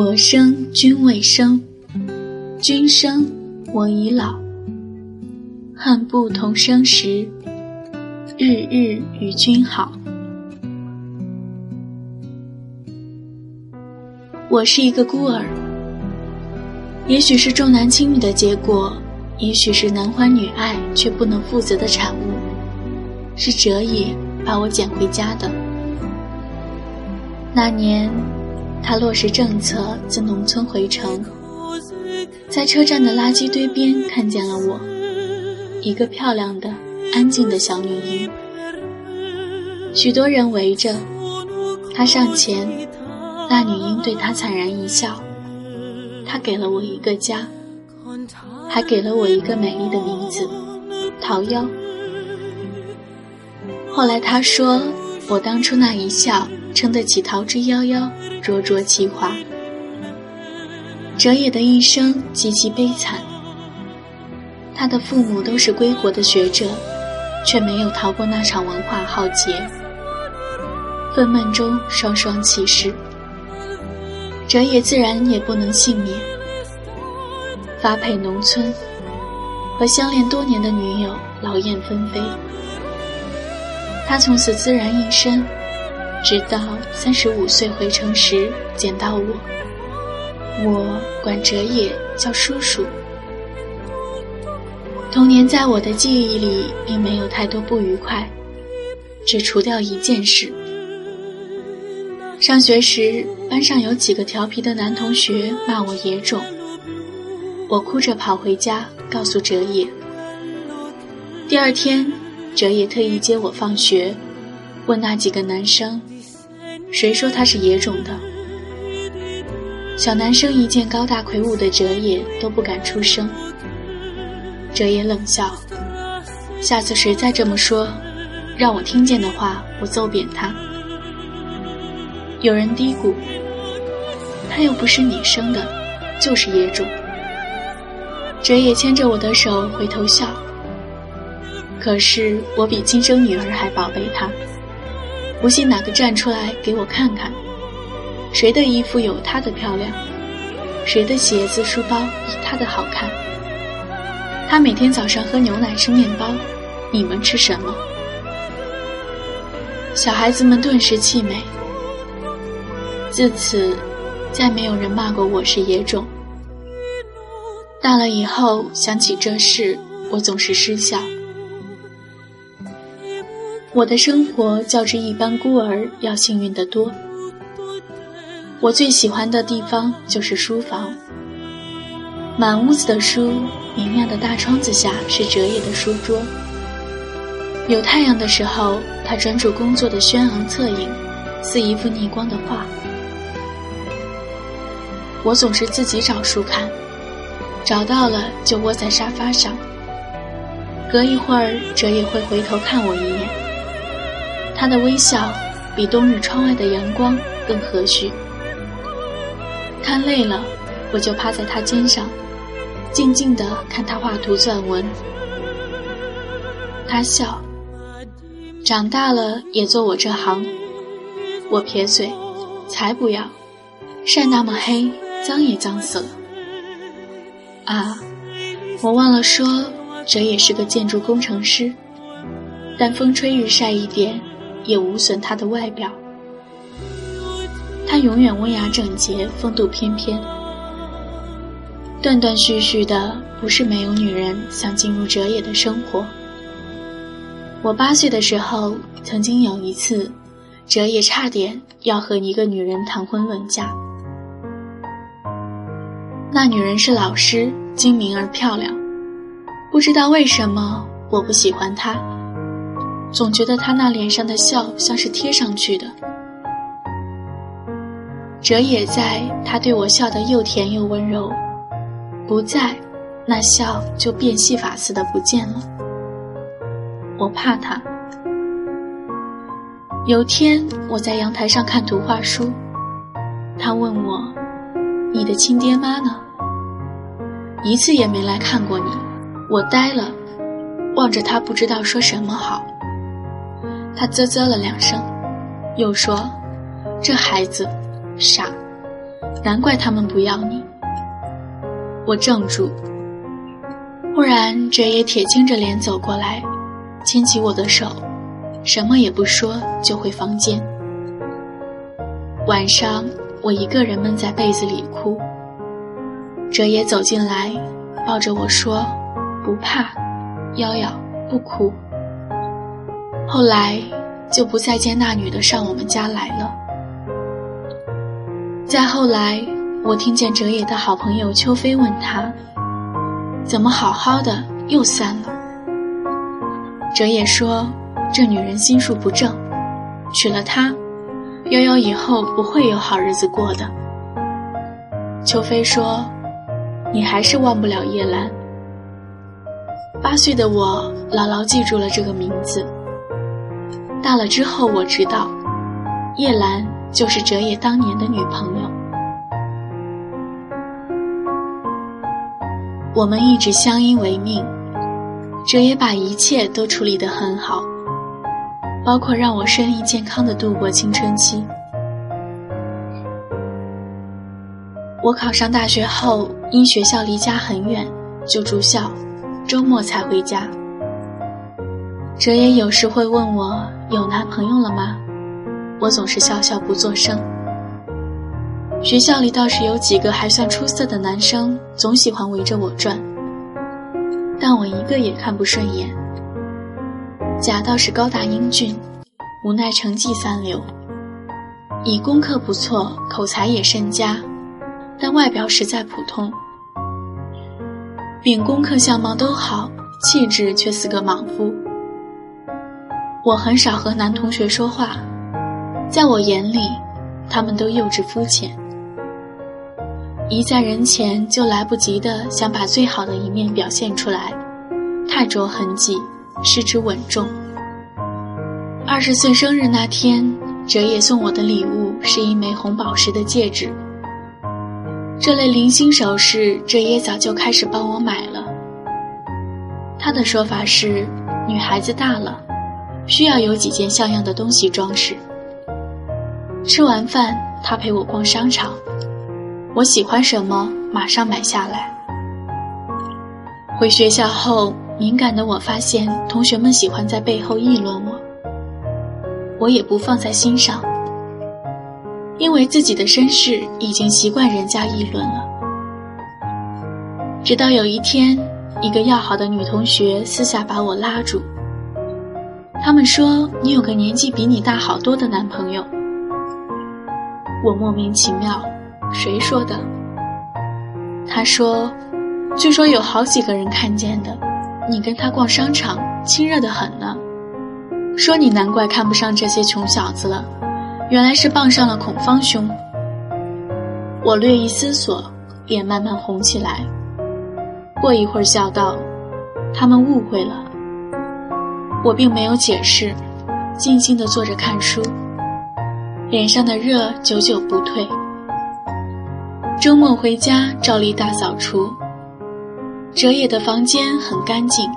我生君未生，君生我已老。恨不同生时，日日与君好。我是一个孤儿，也许是重男轻女的结果，也许是男欢女爱却不能负责的产物，是哲野把我捡回家的。那年。他落实政策，自农村回城，在车站的垃圾堆边看见了我，一个漂亮的、安静的小女婴。许多人围着他上前，那女婴对他惨然一笑。他给了我一个家，还给了我一个美丽的名字——桃夭。后来他说，我当初那一笑。撑得起桃之夭夭，灼灼其华。哲野的一生极其悲惨，他的父母都是归国的学者，却没有逃过那场文化浩劫。愤懑中双双弃世，哲野自然也不能幸免。发配农村，和相恋多年的女友劳燕分飞，他从此孑然一身。直到三十五岁回城时见到我，我管哲野叫叔叔。童年在我的记忆里并没有太多不愉快，只除掉一件事。上学时班上有几个调皮的男同学骂我野种，我哭着跑回家告诉哲野。第二天，哲野特意接我放学。问那几个男生，谁说他是野种的？小男生一见高大魁梧的哲野都不敢出声。哲野冷笑：“下次谁再这么说，让我听见的话，我揍扁他。”有人嘀咕：“他又不是你生的，就是野种。”哲野牵着我的手回头笑。可是我比亲生女儿还宝贝他。不信哪个站出来给我看看，谁的衣服有她的漂亮，谁的鞋子书包比她的好看。她每天早上喝牛奶吃面包，你们吃什么？小孩子们顿时气馁。自此，再没有人骂过我是野种。大了以后想起这事，我总是失笑。我的生活较之一般孤儿要幸运得多。我最喜欢的地方就是书房，满屋子的书，明亮的大窗子下是折页的书桌。有太阳的时候，他专注工作的轩昂侧影，似一幅逆光的画。我总是自己找书看，找到了就窝在沙发上。隔一会儿，哲也会回头看我一眼。他的微笑比冬日窗外的阳光更和煦。看累了，我就趴在他肩上，静静地看他画图撰文。他笑，长大了也做我这行。我撇嘴，才不要，晒那么黑，脏也脏死了。啊，我忘了说，哲也是个建筑工程师，但风吹日晒一点。也无损他的外表，他永远温雅整洁，风度翩翩。断断续续的，不是没有女人想进入哲野的生活。我八岁的时候，曾经有一次，哲野差点要和一个女人谈婚论嫁。那女人是老师，精明而漂亮，不知道为什么我不喜欢她。总觉得他那脸上的笑像是贴上去的。哲也在，他对我笑得又甜又温柔；不在，那笑就变戏法似的不见了。我怕他。有天我在阳台上看图画书，他问我：“你的亲爹妈呢？”一次也没来看过你。我呆了，望着他，不知道说什么好。他啧啧了两声，又说：“这孩子，傻，难怪他们不要你。我怔住，忽然哲野铁青着脸走过来，牵起我的手，什么也不说就回房间。晚上我一个人闷在被子里哭，哲野走进来，抱着我说：“不怕，瑶瑶，不哭。”后来就不再见那女的上我们家来了。再后来，我听见哲野的好朋友秋飞问他：“怎么好好的又散了？”哲野说：“这女人心术不正，娶了她，悠悠以后不会有好日子过的。”秋飞说：“你还是忘不了叶兰。”八岁的我牢牢记住了这个名字。大了之后，我知道，叶兰。就是哲野当年的女朋友，我们一直相依为命，哲野把一切都处理得很好，包括让我顺利健康的度过青春期。我考上大学后，因学校离家很远，就住校，周末才回家。哲野有时会问我有男朋友了吗？我总是笑笑不作声。学校里倒是有几个还算出色的男生，总喜欢围着我转，但我一个也看不顺眼。甲倒是高大英俊，无奈成绩三流，乙功课不错，口才也甚佳，但外表实在普通。丙功课相貌都好，气质却似个莽夫。我很少和男同学说话。在我眼里，他们都幼稚肤浅，一在人前就来不及的想把最好的一面表现出来，太着痕迹，失之稳重。二十岁生日那天，哲野送我的礼物是一枚红宝石的戒指。这类零星首饰，哲野早就开始帮我买了。他的说法是，女孩子大了，需要有几件像样的东西装饰。吃完饭，他陪我逛商场，我喜欢什么马上买下来。回学校后，敏感的我发现同学们喜欢在背后议论我，我也不放在心上，因为自己的身世已经习惯人家议论了。直到有一天，一个要好的女同学私下把我拉住，他们说你有个年纪比你大好多的男朋友。我莫名其妙，谁说的？他说：“据说有好几个人看见的，你跟他逛商场，亲热的很呢。说你难怪看不上这些穷小子了，原来是傍上了孔方兄。”我略一思索，脸慢慢红起来。过一会儿，笑道：“他们误会了。”我并没有解释，静静地坐着看书。脸上的热久久不退。周末回家，照例大扫除。哲野的房间很干净，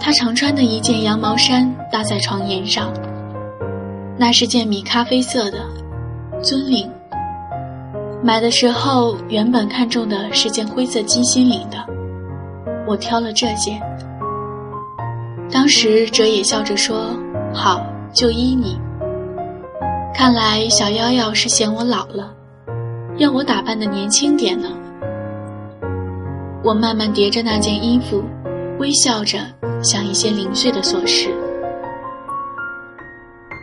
他常穿的一件羊毛衫搭在床沿上，那是件米咖啡色的，尊领。买的时候原本看中的是件灰色鸡心领的，我挑了这件。当时哲野笑着说：“好，就依你。”看来小夭夭是嫌我老了，要我打扮的年轻点呢。我慢慢叠着那件衣服，微笑着想一些零碎的琐事。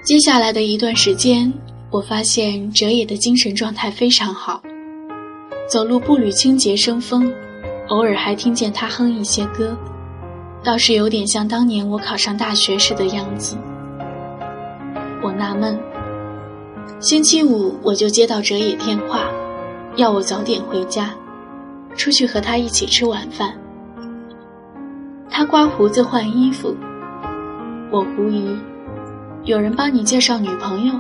接下来的一段时间，我发现哲野的精神状态非常好，走路步履清洁生风，偶尔还听见他哼一些歌，倒是有点像当年我考上大学时的样子。我纳闷。星期五我就接到哲野电话，要我早点回家，出去和他一起吃晚饭。他刮胡子换衣服，我狐疑，有人帮你介绍女朋友？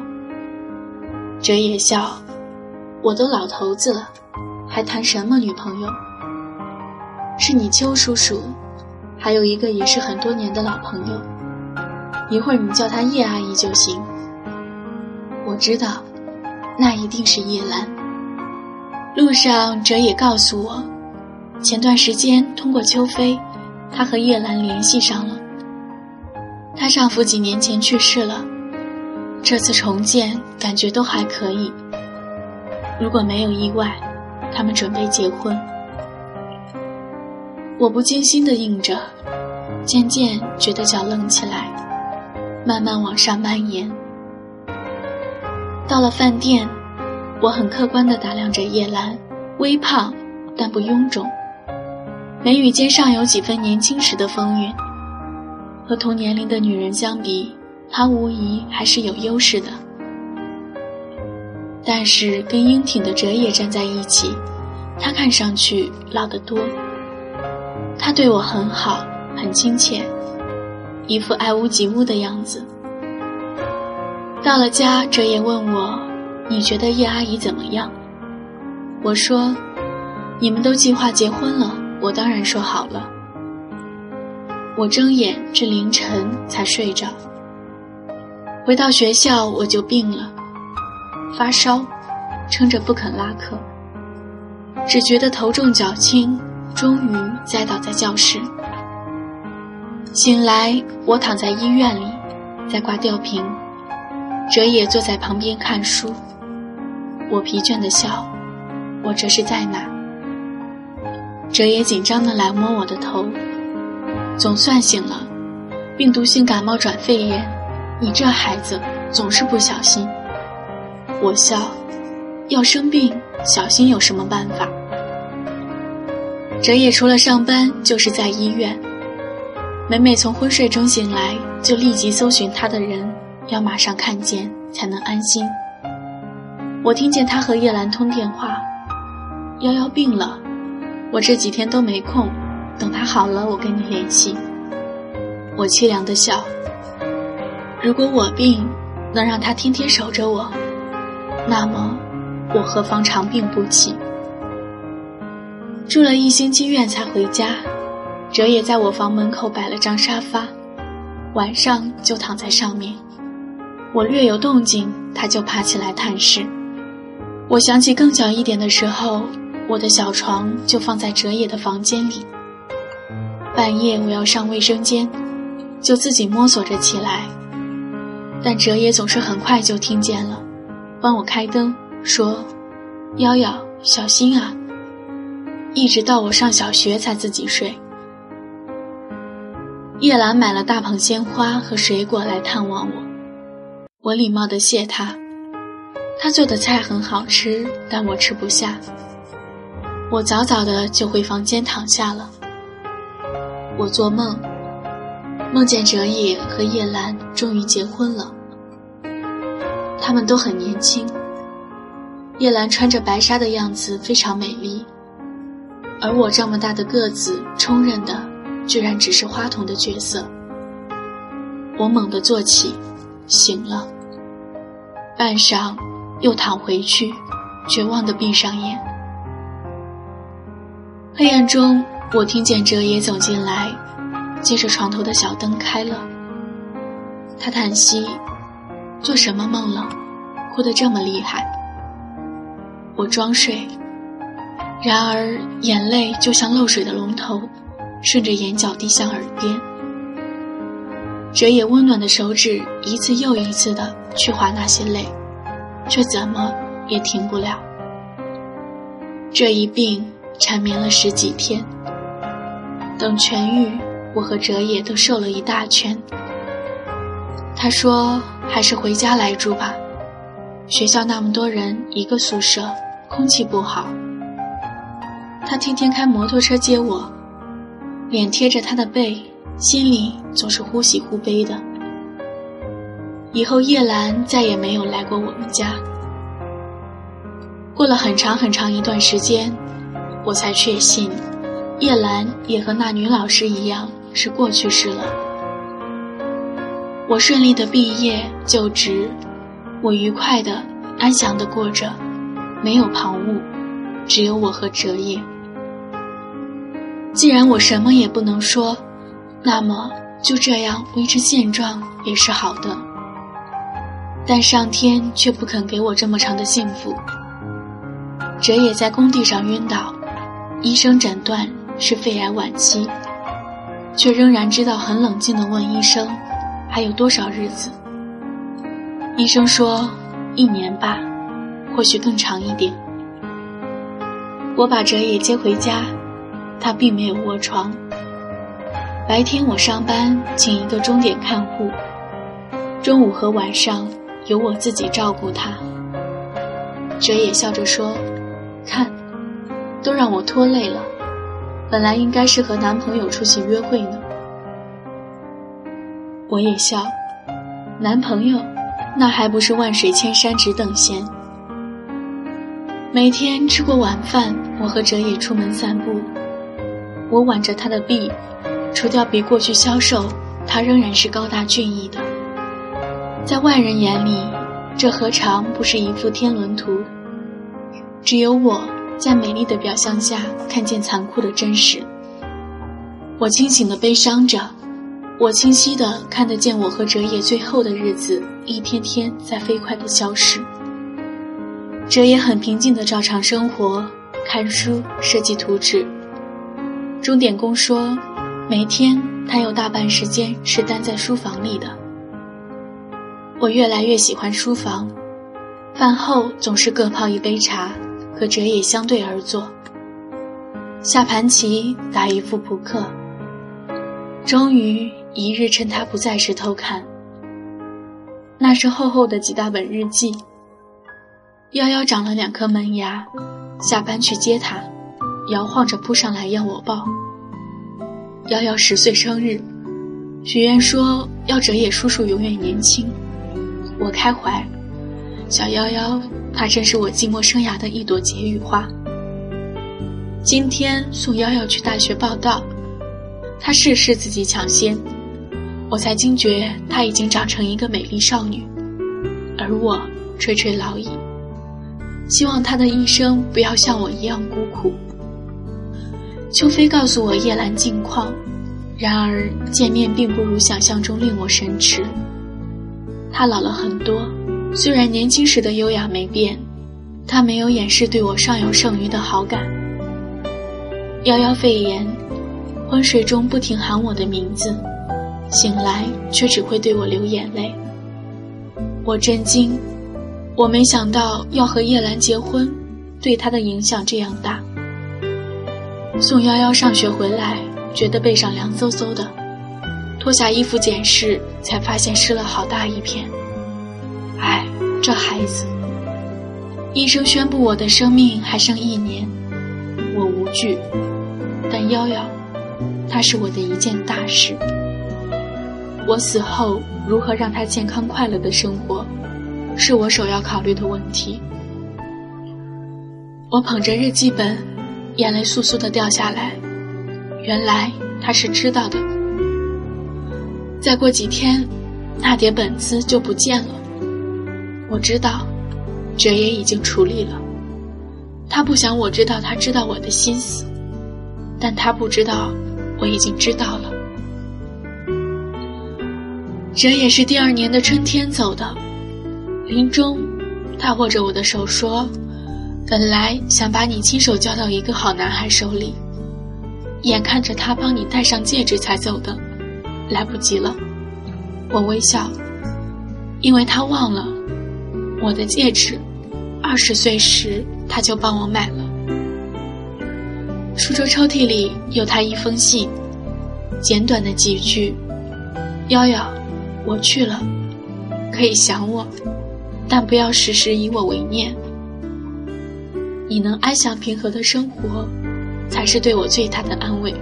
哲野笑，我都老头子了，还谈什么女朋友？是你邱叔叔，还有一个也是很多年的老朋友，一会儿你叫她叶阿姨就行。我知道，那一定是叶兰。路上，哲也告诉我，前段时间通过秋飞，她和叶兰联系上了。她丈夫几年前去世了，这次重建感觉都还可以。如果没有意外，他们准备结婚。我不经心的应着，渐渐觉得脚冷起来，慢慢往上蔓延。到了饭店，我很客观地打量着叶兰，微胖，但不臃肿，眉宇间尚有几分年轻时的风韵。和同年龄的女人相比，她无疑还是有优势的。但是跟英挺的哲也站在一起，她看上去老得多。他对我很好，很亲切，一副爱屋及乌的样子。到了家，哲也问我：“你觉得叶阿姨怎么样？”我说：“你们都计划结婚了，我当然说好了。”我睁眼至凌晨才睡着。回到学校，我就病了，发烧，撑着不肯拉课，只觉得头重脚轻。终于栽倒在教室。醒来，我躺在医院里，在挂吊瓶。哲也坐在旁边看书。我疲倦的笑。我这是在哪？哲也紧张的来摸我的头。总算醒了。病毒性感冒转肺炎，你这孩子总是不小心。我笑。要生病，小心有什么办法？哲也除了上班就是在医院。每每从昏睡中醒来，就立即搜寻他的人，要马上看见才能安心。我听见他和叶兰通电话：“幺幺病了，我这几天都没空，等他好了我跟你联系。”我凄凉的笑。如果我病能让他天天守着我，那么我何妨长病不起？住了一星期院才回家，哲也在我房门口摆了张沙发，晚上就躺在上面。我略有动静，他就爬起来探视。我想起更小一点的时候，我的小床就放在哲也的房间里。半夜我要上卫生间，就自己摸索着起来，但哲也总是很快就听见了，帮我开灯，说：“夭夭，小心啊。”一直到我上小学才自己睡。叶兰买了大捧鲜花和水果来探望我，我礼貌地谢她。她做的菜很好吃，但我吃不下。我早早的就回房间躺下了。我做梦，梦见哲野和叶兰终于结婚了。他们都很年轻。叶兰穿着白纱的样子非常美丽。而我这么大的个子，充任的居然只是花童的角色。我猛地坐起，醒了。半晌，又躺回去，绝望地闭上眼。黑暗中，我听见哲也走进来，接着床头的小灯开了。他叹息：“做什么梦了？哭得这么厉害。”我装睡。然而，眼泪就像漏水的龙头，顺着眼角滴向耳边。哲野温暖的手指一次又一次的去划那些泪，却怎么也停不了。这一病缠绵了十几天。等痊愈，我和哲野都瘦了一大圈。他说：“还是回家来住吧，学校那么多人，一个宿舍，空气不好。”他天天开摩托车接我，脸贴着他的背，心里总是忽喜忽悲的。以后叶兰再也没有来过我们家。过了很长很长一段时间，我才确信，叶兰也和那女老师一样是过去式了。我顺利的毕业就职，我愉快的安详的过着，没有旁骛，只有我和哲也。既然我什么也不能说，那么就这样维持现状也是好的。但上天却不肯给我这么长的幸福。哲野在工地上晕倒，医生诊断是肺癌晚期，却仍然知道很冷静地问医生还有多少日子。医生说一年吧，或许更长一点。我把哲野接回家，他并没有卧床。白天我上班，请一个钟点看护，中午和晚上由我自己照顾他。哲野笑着说：“看，都让我拖累了，本来应该是和男朋友出去约会呢。”我也笑，男朋友，那还不是万水千山只等闲。每天吃过晚饭，我和哲野出门散步，我挽着他的臂。除掉比过去消瘦，他仍然是高大俊逸的。在外人眼里，这何尝不是一幅天伦图？只有我在美丽的表象下看见残酷的真实。我清醒的悲伤着，我清晰的看得见我和哲野最后的日子一天天在飞快的消失。哲野很平静的照常生活，看书，设计图纸。钟点工说。每天，他有大半时间是待在书房里的。我越来越喜欢书房，饭后总是各泡一杯茶，和哲野相对而坐，下盘棋，打一副扑克。终于一日趁他不在时偷看，那是厚厚的几大本日记。幺幺长了两颗门牙，下班去接他，摇晃着扑上来要我抱。幺幺十岁生日，许愿说要哲野叔叔永远年轻。我开怀，小幺幺，她真是我寂寞生涯的一朵解语花。今天送幺幺去大学报道，她事事自己抢先，我才惊觉她已经长成一个美丽少女，而我垂垂老矣。希望她的一生不要像我一样孤苦。秋飞告诉我叶兰近况，然而见面并不如想象中令我神驰。他老了很多，虽然年轻时的优雅没变，他没有掩饰对我尚有剩余的好感。夭夭肺炎，昏睡中不停喊我的名字，醒来却只会对我流眼泪。我震惊，我没想到要和叶兰结婚，对他的影响这样大。送幺幺上学回来，觉得背上凉飕飕的，脱下衣服检视，才发现湿了好大一片。唉，这孩子。医生宣布我的生命还剩一年，我无惧，但幺幺，他是我的一件大事。我死后如何让他健康快乐的生活，是我首要考虑的问题。我捧着日记本。眼泪簌簌的掉下来，原来他是知道的。再过几天，那叠本子就不见了。我知道，哲也已经处理了。他不想我知道他知道我的心思，但他不知道我已经知道了。哲也是第二年的春天走的，临终，他握着我的手说。本来想把你亲手交到一个好男孩手里，眼看着他帮你戴上戒指才走的，来不及了。我微笑，因为他忘了我的戒指，二十岁时他就帮我买了。书桌抽屉里有他一封信，简短的几句：“幺幺，我去了，可以想我，但不要时时以我为念。”你能安详平和的生活，才是对我最大的安慰，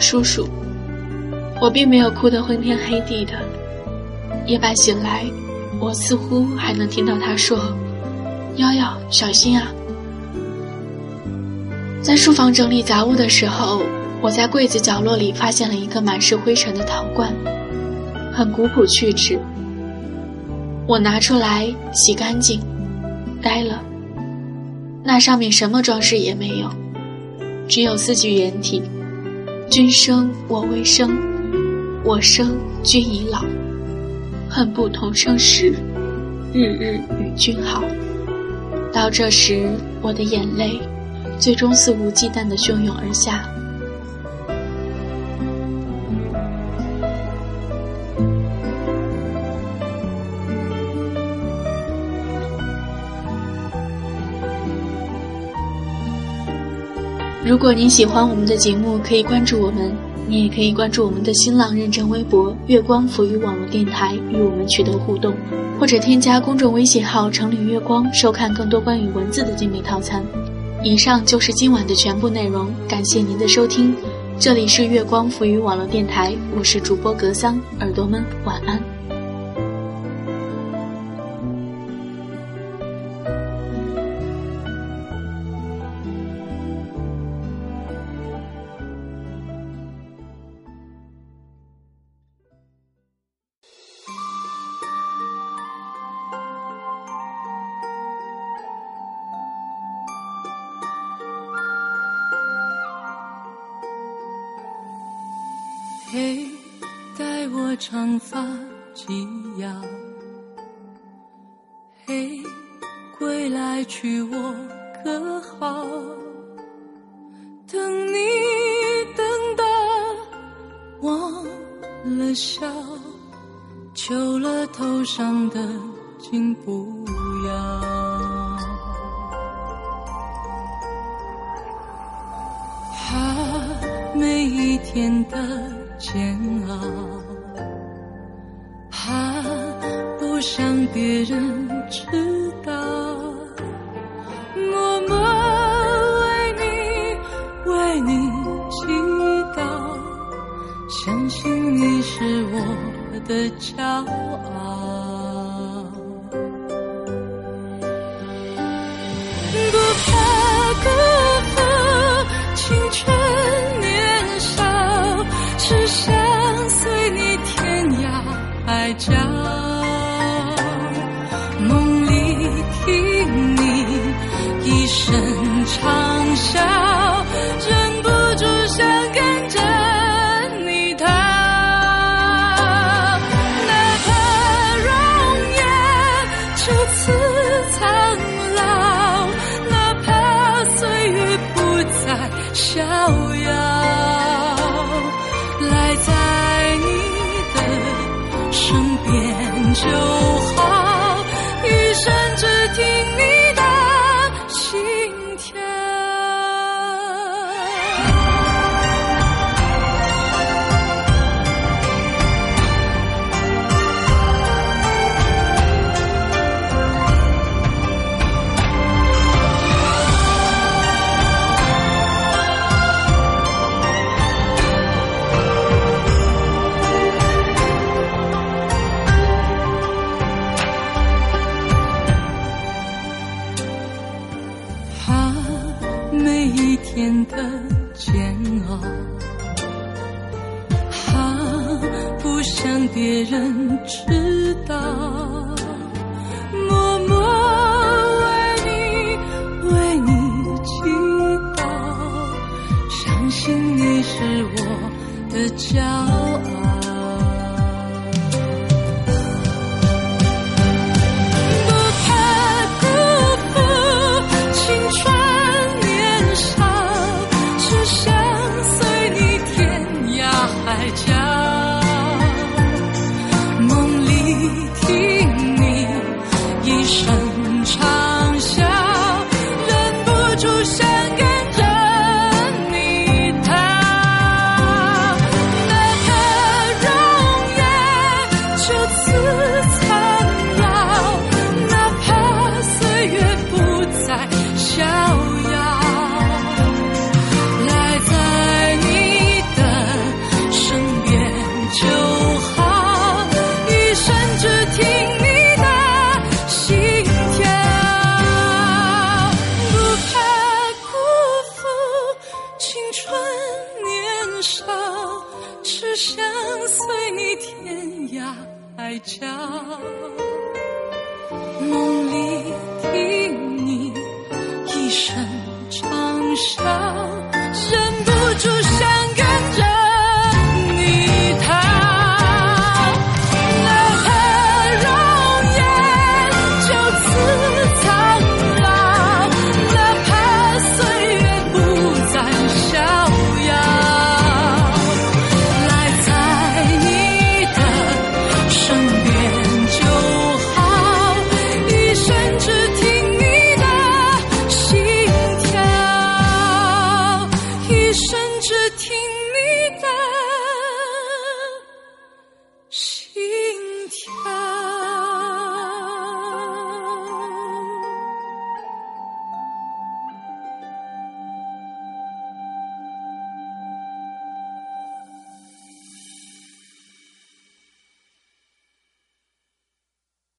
叔叔。我并没有哭得昏天黑地的。夜半醒来，我似乎还能听到他说：“幺幺，小心啊！”在书房整理杂物的时候，我在柜子角落里发现了一个满是灰尘的陶罐，很古朴趣致。我拿出来洗干净，呆了。那上面什么装饰也没有，只有四句原体：“君生我未生，我生君已老，恨不同生时，日日与君好。”到这时，我的眼泪最终肆无忌惮地汹涌而下。如果您喜欢我们的节目，可以关注我们。你也可以关注我们的新浪认证微博“月光浮语网络电台”，与我们取得互动，或者添加公众微信号“城里月光”，收看更多关于文字的精美套餐。以上就是今晚的全部内容，感谢您的收听。这里是月光浮语网络电台，我是主播格桑，耳朵们晚安。长发及腰。嘿，归来娶我可好？等你等到忘了笑，求了头上的金不要。怕，每一天的。煎熬，想别人知道，默默为你为你祈祷，相信你是我的骄傲，不怕长每一天的煎熬，啊，不想别人知道，默默为你为你祈祷，相信你是我的骄傲。